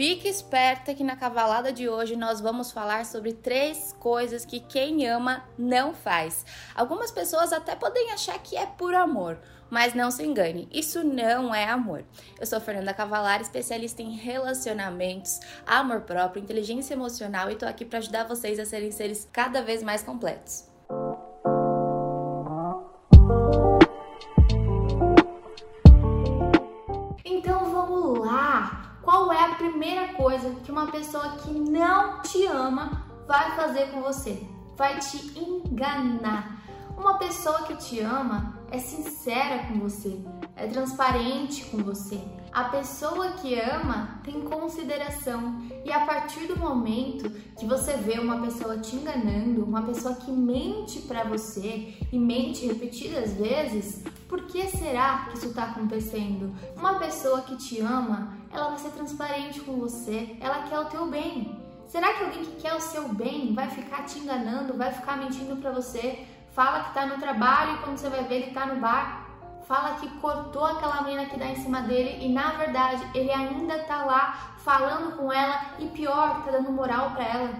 Fique esperta que na cavalada de hoje nós vamos falar sobre três coisas que quem ama não faz. Algumas pessoas até podem achar que é por amor, mas não se engane, isso não é amor. Eu sou Fernanda Cavalar, especialista em relacionamentos, amor próprio, inteligência emocional e tô aqui para ajudar vocês a serem seres cada vez mais completos. Primeira coisa que uma pessoa que não te ama vai fazer com você? Vai te enganar. Uma pessoa que te ama é sincera com você, é transparente com você. A pessoa que ama tem consideração e a partir do momento que você vê uma pessoa te enganando, uma pessoa que mente para você e mente repetidas vezes, por que será que isso está acontecendo? Uma pessoa que te ama, ela vai ser transparente com você, ela quer o teu bem. Será que alguém que quer o seu bem vai ficar te enganando, vai ficar mentindo para você? Fala que tá no trabalho e quando você vai ver ele tá no bar. Fala que cortou aquela menina que dá em cima dele e na verdade ele ainda tá lá falando com ela e pior, tá dando moral para ela.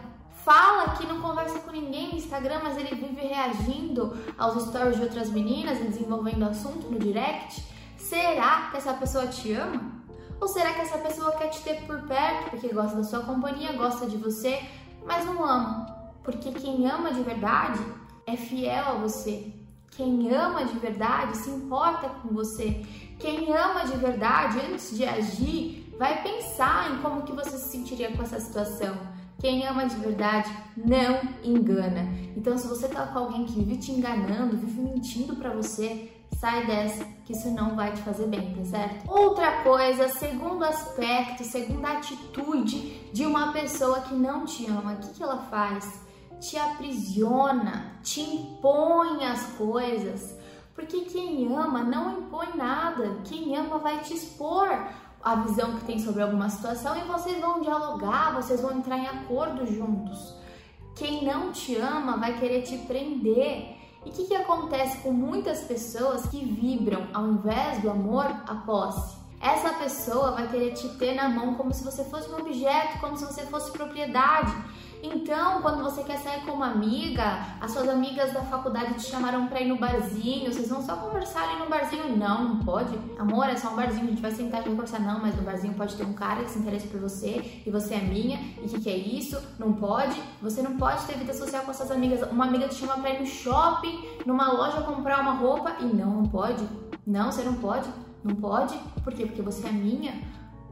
Fala que não conversa com ninguém no Instagram, mas ele vive reagindo aos stories de outras meninas e desenvolvendo assunto no direct. Será que essa pessoa te ama? Ou será que essa pessoa quer te ter por perto porque gosta da sua companhia, gosta de você, mas não ama? Porque quem ama de verdade é fiel a você. Quem ama de verdade se importa com você. Quem ama de verdade, antes de agir, vai pensar em como que você se sentiria com essa situação. Quem ama de verdade não engana. Então, se você tá com alguém que vive te enganando, vive mentindo para você, sai dessa, que isso não vai te fazer bem, tá certo? Outra coisa, segundo aspecto, segunda atitude de uma pessoa que não te ama, o que, que ela faz? Te aprisiona, te impõe as coisas. Porque quem ama não impõe nada, quem ama vai te expor a visão que tem sobre alguma situação e vocês vão dialogar, vocês vão entrar em acordo juntos. Quem não te ama vai querer te prender e o que, que acontece com muitas pessoas que vibram, ao invés do amor, a posse? Essa pessoa vai querer te ter na mão como se você fosse um objeto, como se você fosse propriedade. Então, quando você quer sair com uma amiga, as suas amigas da faculdade te chamaram pra ir no barzinho, vocês vão só conversar ali no barzinho? Não, não pode. Amor, é só um barzinho, a gente vai sentar e conversar. Não, mas no barzinho pode ter um cara que se interessa por você e você é minha. E o que, que é isso? Não pode. Você não pode ter vida social com as suas amigas. Uma amiga te chama pra ir no shopping, numa loja comprar uma roupa e não, não pode. Não, você não pode. Não pode. Por quê? Porque você é minha.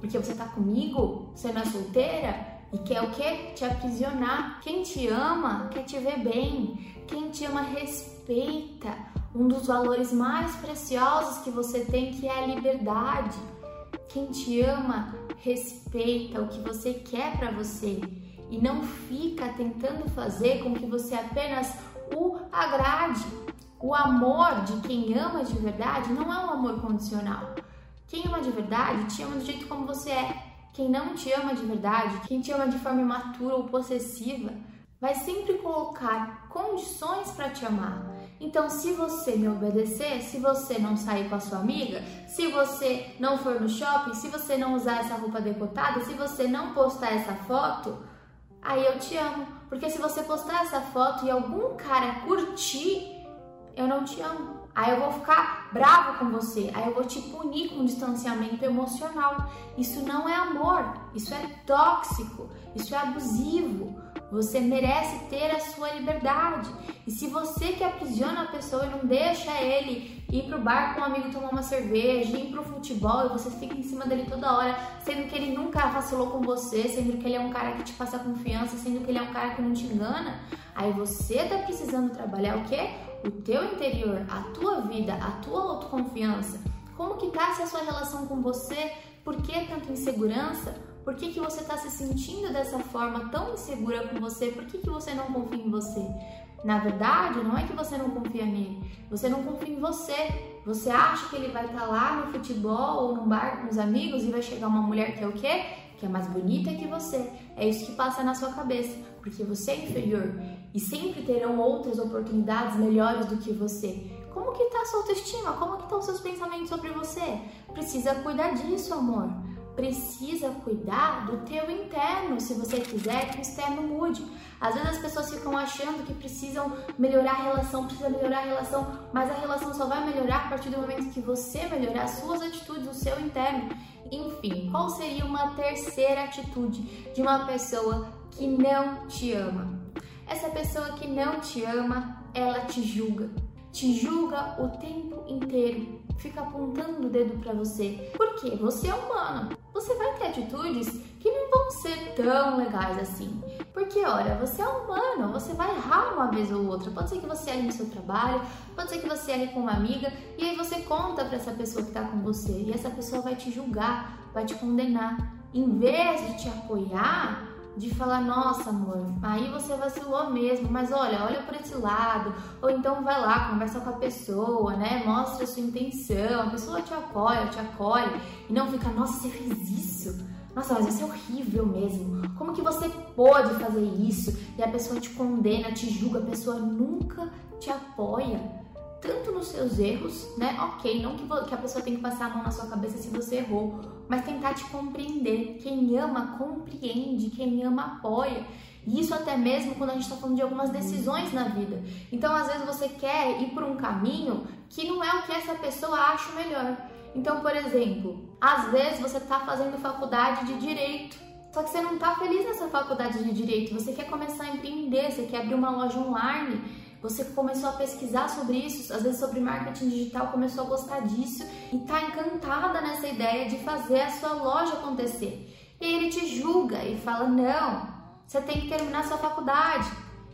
Porque você tá comigo. Você não é solteira e quer o que? Te aprisionar. Quem te ama quer te ver bem. Quem te ama respeita um dos valores mais preciosos que você tem, que é a liberdade. Quem te ama respeita o que você quer para você e não fica tentando fazer com que você apenas o agrade. O amor de quem ama de verdade não é um amor condicional. Quem ama de verdade te ama do jeito como você é. Quem não te ama de verdade, quem te ama de forma imatura ou possessiva, vai sempre colocar condições para te amar. Então, se você me obedecer, se você não sair com a sua amiga, se você não for no shopping, se você não usar essa roupa decotada, se você não postar essa foto, aí eu te amo. Porque se você postar essa foto e algum cara curtir, eu não te amo. Aí eu vou ficar bravo com você, aí eu vou te punir com distanciamento emocional. Isso não é amor, isso é tóxico, isso é abusivo. Você merece ter a sua liberdade. E se você que aprisiona a pessoa e não deixa ele ir pro bar com um amigo tomar uma cerveja, ir pro futebol e você fica em cima dele toda hora, sendo que ele nunca vacilou com você, sendo que ele é um cara que te passa confiança, sendo que ele é um cara que não te engana, aí você tá precisando trabalhar o quê? O teu interior, a tua vida, a tua autoconfiança. Como que tá essa sua relação com você? Por que tanta insegurança? Por que, que você está se sentindo dessa forma tão insegura com você? Por que, que você não confia em você? Na verdade, não é que você não confia nele, você não confia em você. Você acha que ele vai estar tá lá no futebol ou no bar com os amigos e vai chegar uma mulher que é o quê? Que é mais bonita que você. É isso que passa na sua cabeça, porque você é inferior e sempre terão outras oportunidades melhores do que você. Como que tá a sua autoestima? Como que estão os seus pensamentos sobre você? Precisa cuidar disso, amor. precisa cuidar do teu interno, se você quiser que o externo mude. Às vezes as pessoas ficam achando que precisam melhorar a relação, precisa melhorar a relação, mas a relação só vai melhorar a partir do momento que você melhorar as suas atitudes, o seu interno. Enfim, qual seria uma terceira atitude de uma pessoa que não te ama? Essa pessoa que não te ama, ela te julga. Te julga o tempo inteiro fica apontando o dedo para você. Porque você é humano. Você vai ter atitudes que não vão ser tão legais assim. Porque, olha, você é humano, você vai errar uma vez ou outra. Pode ser que você erre no seu trabalho, pode ser que você erre com uma amiga, e aí você conta para essa pessoa que tá com você, e essa pessoa vai te julgar, vai te condenar. Em vez de te apoiar, de falar, nossa amor, aí você vacilou mesmo, mas olha, olha por esse lado, ou então vai lá, conversa com a pessoa, né? Mostra a sua intenção, a pessoa te apoia, te acolhe, e não fica, nossa, você fez isso? Nossa, mas isso é horrível mesmo. Como que você pode fazer isso? E a pessoa te condena, te julga, a pessoa nunca te apoia tanto nos seus erros, né? Ok, não que, que a pessoa tem que passar a mão na sua cabeça se você errou, mas tentar te compreender. Quem ama, compreende, quem ama, apoia. E isso até mesmo quando a gente está falando de algumas decisões na vida. Então, às vezes, você quer ir por um caminho que não é o que essa pessoa acha melhor. Então, por exemplo, às vezes você está fazendo faculdade de direito. Só que você não está feliz nessa faculdade de direito, você quer começar a empreender, você quer abrir uma loja online você começou a pesquisar sobre isso, às vezes sobre marketing digital, começou a gostar disso e está encantada nessa ideia de fazer a sua loja acontecer. E aí ele te julga e fala: não, você tem que terminar sua faculdade,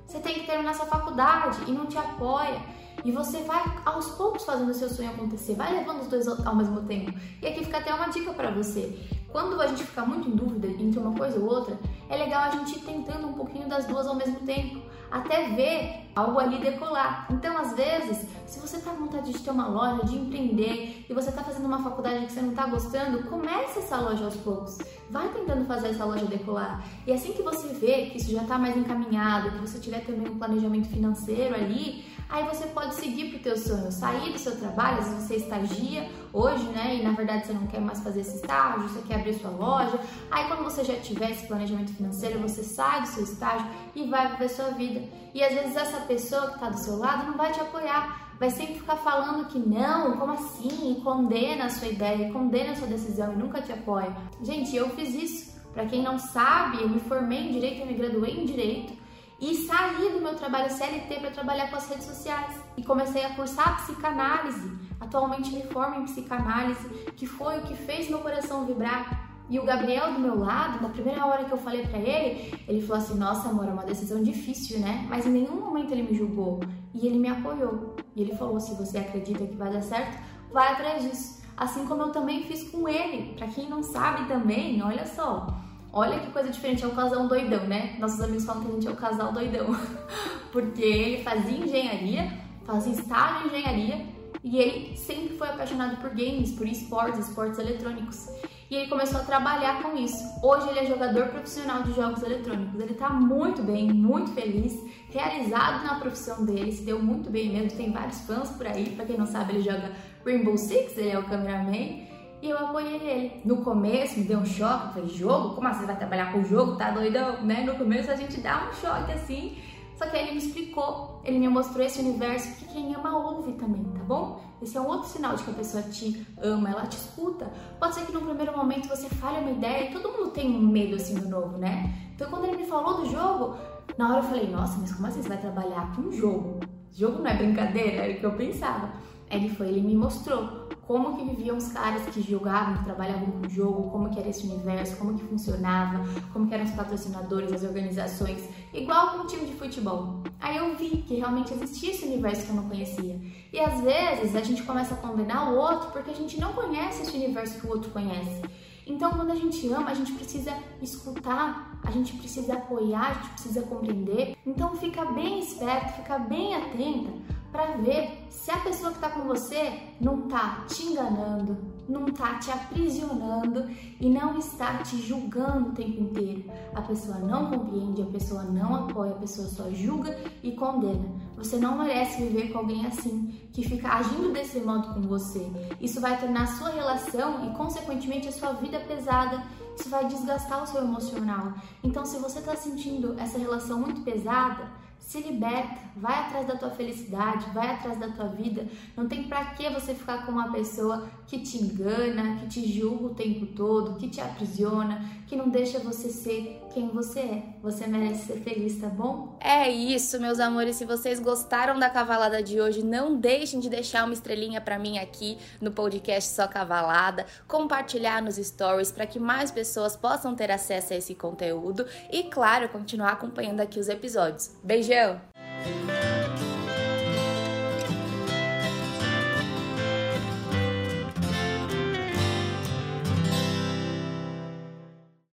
você tem que terminar sua faculdade e não te apoia. E você vai aos poucos fazendo o seu sonho acontecer, vai levando os dois ao mesmo tempo. E aqui fica até uma dica para você. Quando a gente fica muito em dúvida entre uma coisa ou outra, é legal a gente ir tentando um pouquinho das duas ao mesmo tempo até ver algo ali decolar. Então, às vezes, se você está com vontade de ter uma loja, de empreender e você está fazendo uma faculdade que você não está gostando, comece essa loja aos poucos. Vai tentando fazer essa loja decolar. E assim que você vê que isso já está mais encaminhado, que você tiver também um planejamento financeiro ali, aí você pode seguir para o teu sonho, sair do seu trabalho, se você estagia hoje, né, e na verdade você não quer mais fazer esse estágio, você quer abrir sua loja, aí quando você já tiver esse planejamento financeiro, você sai do seu estágio e vai viver sua vida. E às vezes essa pessoa que está do seu lado não vai te apoiar, vai sempre ficar falando que não, como assim, e condena a sua ideia, condena a sua decisão e nunca te apoia. Gente, eu fiz isso. Para quem não sabe, eu me formei em direito, eu me graduei em direito e saí do meu trabalho CLT para trabalhar com as redes sociais e comecei a cursar psicanálise. Atualmente me formo em psicanálise, que foi o que fez meu coração vibrar. E o Gabriel do meu lado, na primeira hora que eu falei para ele, ele falou assim: "Nossa, amor, é uma decisão difícil, né?" Mas em nenhum momento ele me julgou e ele me apoiou. E ele falou: "Se você acredita que vai dar certo, vai atrás disso." Assim como eu também fiz com ele. Para quem não sabe também, olha só, Olha que coisa diferente, é um casal doidão, né? Nossos amigos falam que a gente é o casal doidão. Porque ele fazia engenharia, fazia estágio em engenharia e ele sempre foi apaixonado por games, por esportes, esportes eletrônicos. E ele começou a trabalhar com isso. Hoje ele é jogador profissional de jogos eletrônicos. Ele tá muito bem, muito feliz, realizado na profissão dele, se deu muito bem mesmo. Tem vários fãs por aí. Para quem não sabe, ele joga Rainbow Six, ele é o cameraman e eu apoiei ele. No começo me deu um choque, falei, jogo? Como assim você vai trabalhar com jogo? Tá doidão? Né? No começo a gente dá um choque assim, só que aí ele me explicou, ele me mostrou esse universo que quem ama ouve também, tá bom? Esse é um outro sinal de que a pessoa te ama, ela te escuta. Pode ser que no primeiro momento você fale uma ideia e todo mundo tem um medo assim do novo, né? Então quando ele me falou do jogo, na hora eu falei, nossa, mas como assim você vai trabalhar com um jogo? Jogo não é brincadeira, era o que eu pensava. Aí ele foi, ele me mostrou como que viviam os caras que jogavam, que trabalhavam com o jogo, como que era esse universo, como que funcionava, como que eram os patrocinadores, as organizações, igual com um time de futebol. Aí eu vi que realmente existia esse universo que eu não conhecia. E às vezes a gente começa a condenar o outro porque a gente não conhece esse universo que o outro conhece. Então, quando a gente ama, a gente precisa escutar, a gente precisa apoiar, a gente precisa compreender. Então, fica bem esperto, fica bem atenta para ver se a pessoa que está com você não está te enganando, não está te aprisionando e não está te julgando o tempo inteiro. A pessoa não compreende, a pessoa não apoia, a pessoa só julga e condena. Você não merece viver com alguém assim, que fica agindo desse modo com você. Isso vai tornar a sua relação e, consequentemente, a sua vida pesada. Isso vai desgastar o seu emocional. Então, se você está sentindo essa relação muito pesada, se liberta, vai atrás da tua felicidade, vai atrás da tua vida. Não tem para que você ficar com uma pessoa que te engana, que te julga o tempo todo, que te aprisiona, que não deixa você ser quem você é. Você merece ser feliz, tá bom? É isso, meus amores. Se vocês gostaram da cavalada de hoje, não deixem de deixar uma estrelinha para mim aqui no podcast Só Cavalada, compartilhar nos stories para que mais pessoas possam ter acesso a esse conteúdo e, claro, continuar acompanhando aqui os episódios. Beijão!